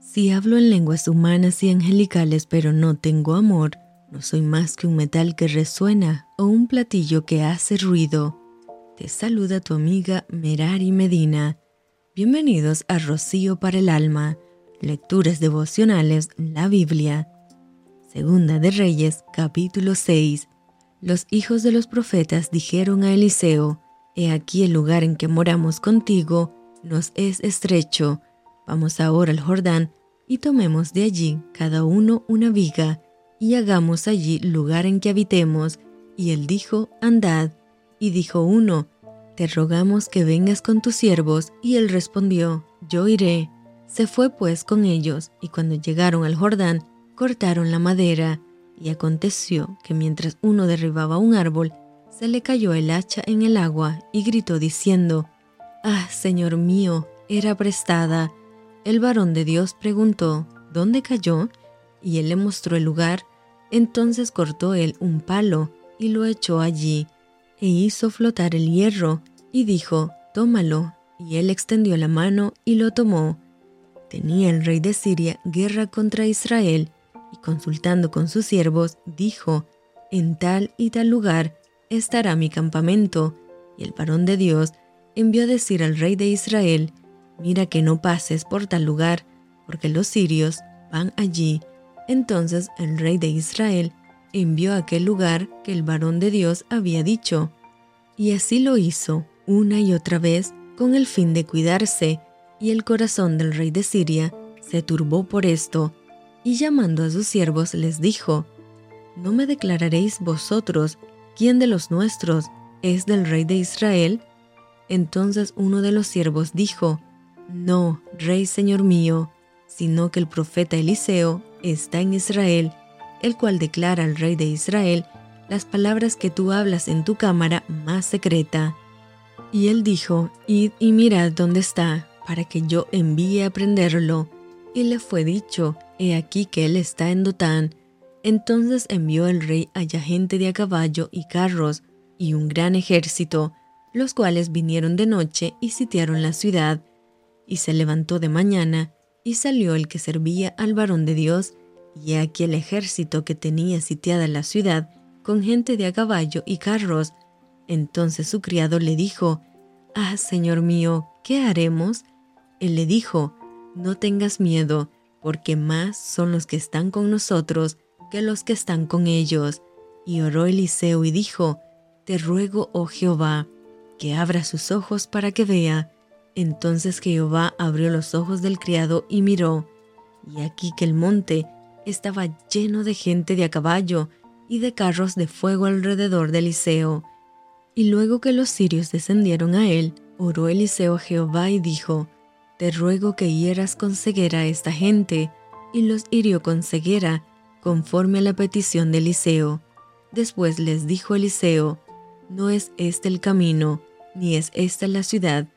Si hablo en lenguas humanas y angelicales pero no tengo amor, no soy más que un metal que resuena o un platillo que hace ruido. Te saluda tu amiga Merari Medina. Bienvenidos a Rocío para el Alma, Lecturas Devocionales, la Biblia. Segunda de Reyes, capítulo 6. Los hijos de los profetas dijeron a Eliseo, He aquí el lugar en que moramos contigo, nos es estrecho. Vamos ahora al Jordán y tomemos de allí cada uno una viga, y hagamos allí lugar en que habitemos. Y él dijo, Andad. Y dijo uno, Te rogamos que vengas con tus siervos. Y él respondió, Yo iré. Se fue pues con ellos, y cuando llegaron al Jordán, cortaron la madera. Y aconteció que mientras uno derribaba un árbol, se le cayó el hacha en el agua, y gritó diciendo, Ah, Señor mío, era prestada el varón de Dios preguntó, ¿dónde cayó? Y él le mostró el lugar. Entonces cortó él un palo y lo echó allí, e hizo flotar el hierro, y dijo, tómalo. Y él extendió la mano y lo tomó. Tenía el rey de Siria guerra contra Israel, y consultando con sus siervos, dijo, en tal y tal lugar estará mi campamento. Y el varón de Dios envió a decir al rey de Israel, mira que no pases por tal lugar, porque los sirios van allí. Entonces el rey de Israel envió a aquel lugar que el varón de Dios había dicho. Y así lo hizo una y otra vez con el fin de cuidarse, y el corazón del rey de Siria se turbó por esto, y llamando a sus siervos les dijo, ¿No me declararéis vosotros quién de los nuestros es del rey de Israel? Entonces uno de los siervos dijo, no, Rey Señor mío, sino que el profeta Eliseo está en Israel, el cual declara al Rey de Israel las palabras que tú hablas en tu cámara más secreta. Y él dijo, Id y mirad dónde está, para que yo envíe a prenderlo. Y le fue dicho, He aquí que él está en Dotán. Entonces envió el rey allá gente de a caballo y carros, y un gran ejército, los cuales vinieron de noche y sitiaron la ciudad, y se levantó de mañana, y salió el que servía al varón de Dios, y aquí el ejército que tenía sitiada la ciudad, con gente de a caballo y carros. Entonces su criado le dijo, Ah, Señor mío, ¿qué haremos? Él le dijo, No tengas miedo, porque más son los que están con nosotros que los que están con ellos. Y oró Eliseo y dijo, Te ruego, oh Jehová, que abra sus ojos para que vea. Entonces Jehová abrió los ojos del criado y miró, y aquí que el monte estaba lleno de gente de a caballo y de carros de fuego alrededor de Eliseo. Y luego que los sirios descendieron a él, oró Eliseo a Jehová y dijo, Te ruego que hieras con ceguera a esta gente, y los hirió con ceguera, conforme a la petición de Eliseo. Después les dijo Eliseo, No es este el camino, ni es esta la ciudad,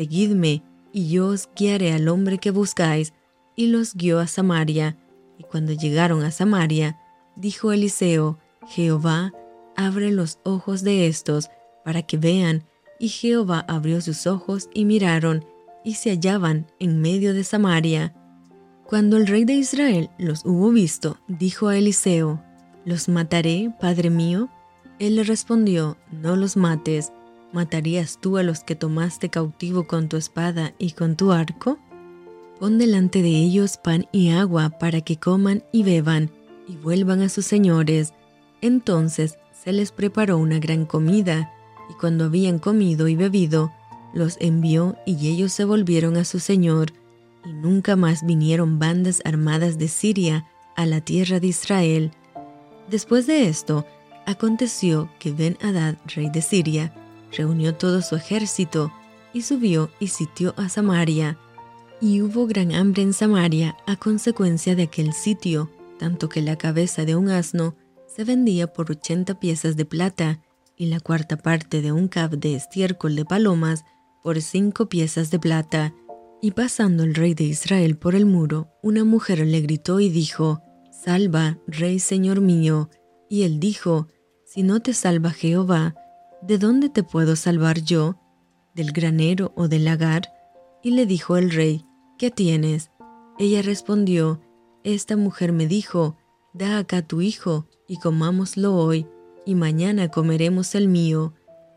Seguidme, y yo os guiaré al hombre que buscáis. Y los guió a Samaria. Y cuando llegaron a Samaria, dijo Eliseo, Jehová, abre los ojos de estos, para que vean. Y Jehová abrió sus ojos y miraron, y se hallaban en medio de Samaria. Cuando el rey de Israel los hubo visto, dijo a Eliseo, ¿Los mataré, padre mío? Él le respondió, No los mates, ¿Matarías tú a los que tomaste cautivo con tu espada y con tu arco? Pon delante de ellos pan y agua para que coman y beban y vuelvan a sus señores. Entonces se les preparó una gran comida, y cuando habían comido y bebido, los envió y ellos se volvieron a su señor, y nunca más vinieron bandas armadas de Siria a la tierra de Israel. Después de esto, aconteció que Ben-Hadad, rey de Siria, reunió todo su ejército y subió y sitió a Samaria. Y hubo gran hambre en Samaria a consecuencia de aquel sitio, tanto que la cabeza de un asno se vendía por ochenta piezas de plata y la cuarta parte de un cab de estiércol de palomas por cinco piezas de plata. Y pasando el rey de Israel por el muro, una mujer le gritó y dijo, Salva, rey señor mío. Y él dijo, Si no te salva Jehová, ¿De dónde te puedo salvar yo? ¿Del granero o del lagar? Y le dijo el rey, ¿qué tienes? Ella respondió, Esta mujer me dijo, Da acá tu hijo, y comámoslo hoy, y mañana comeremos el mío.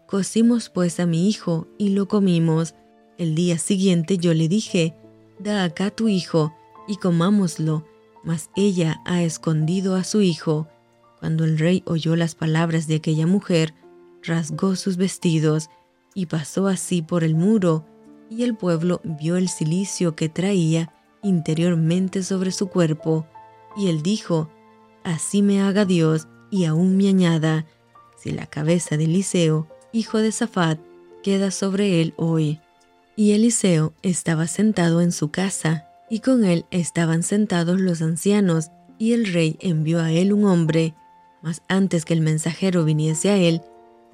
Cocimos pues a mi hijo, y lo comimos. El día siguiente yo le dije, Da acá tu hijo, y comámoslo, mas ella ha escondido a su hijo. Cuando el rey oyó las palabras de aquella mujer, rasgó sus vestidos y pasó así por el muro, y el pueblo vio el cilicio que traía interiormente sobre su cuerpo, y él dijo, Así me haga Dios, y aún me añada, si la cabeza de Eliseo, hijo de Safat, queda sobre él hoy. Y Eliseo estaba sentado en su casa, y con él estaban sentados los ancianos, y el rey envió a él un hombre, mas antes que el mensajero viniese a él,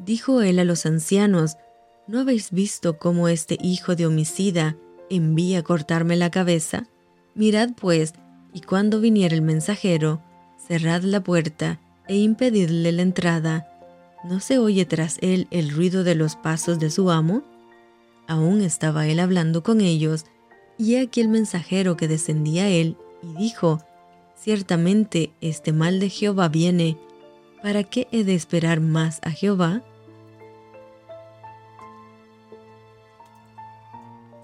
dijo él a los ancianos, ¿no habéis visto cómo este hijo de homicida envía a cortarme la cabeza? Mirad pues, y cuando viniera el mensajero, cerrad la puerta e impedidle la entrada. ¿No se oye tras él el ruido de los pasos de su amo? Aún estaba él hablando con ellos, y aquí el mensajero que descendía a él, y dijo, Ciertamente este mal de Jehová viene, ¿para qué he de esperar más a Jehová?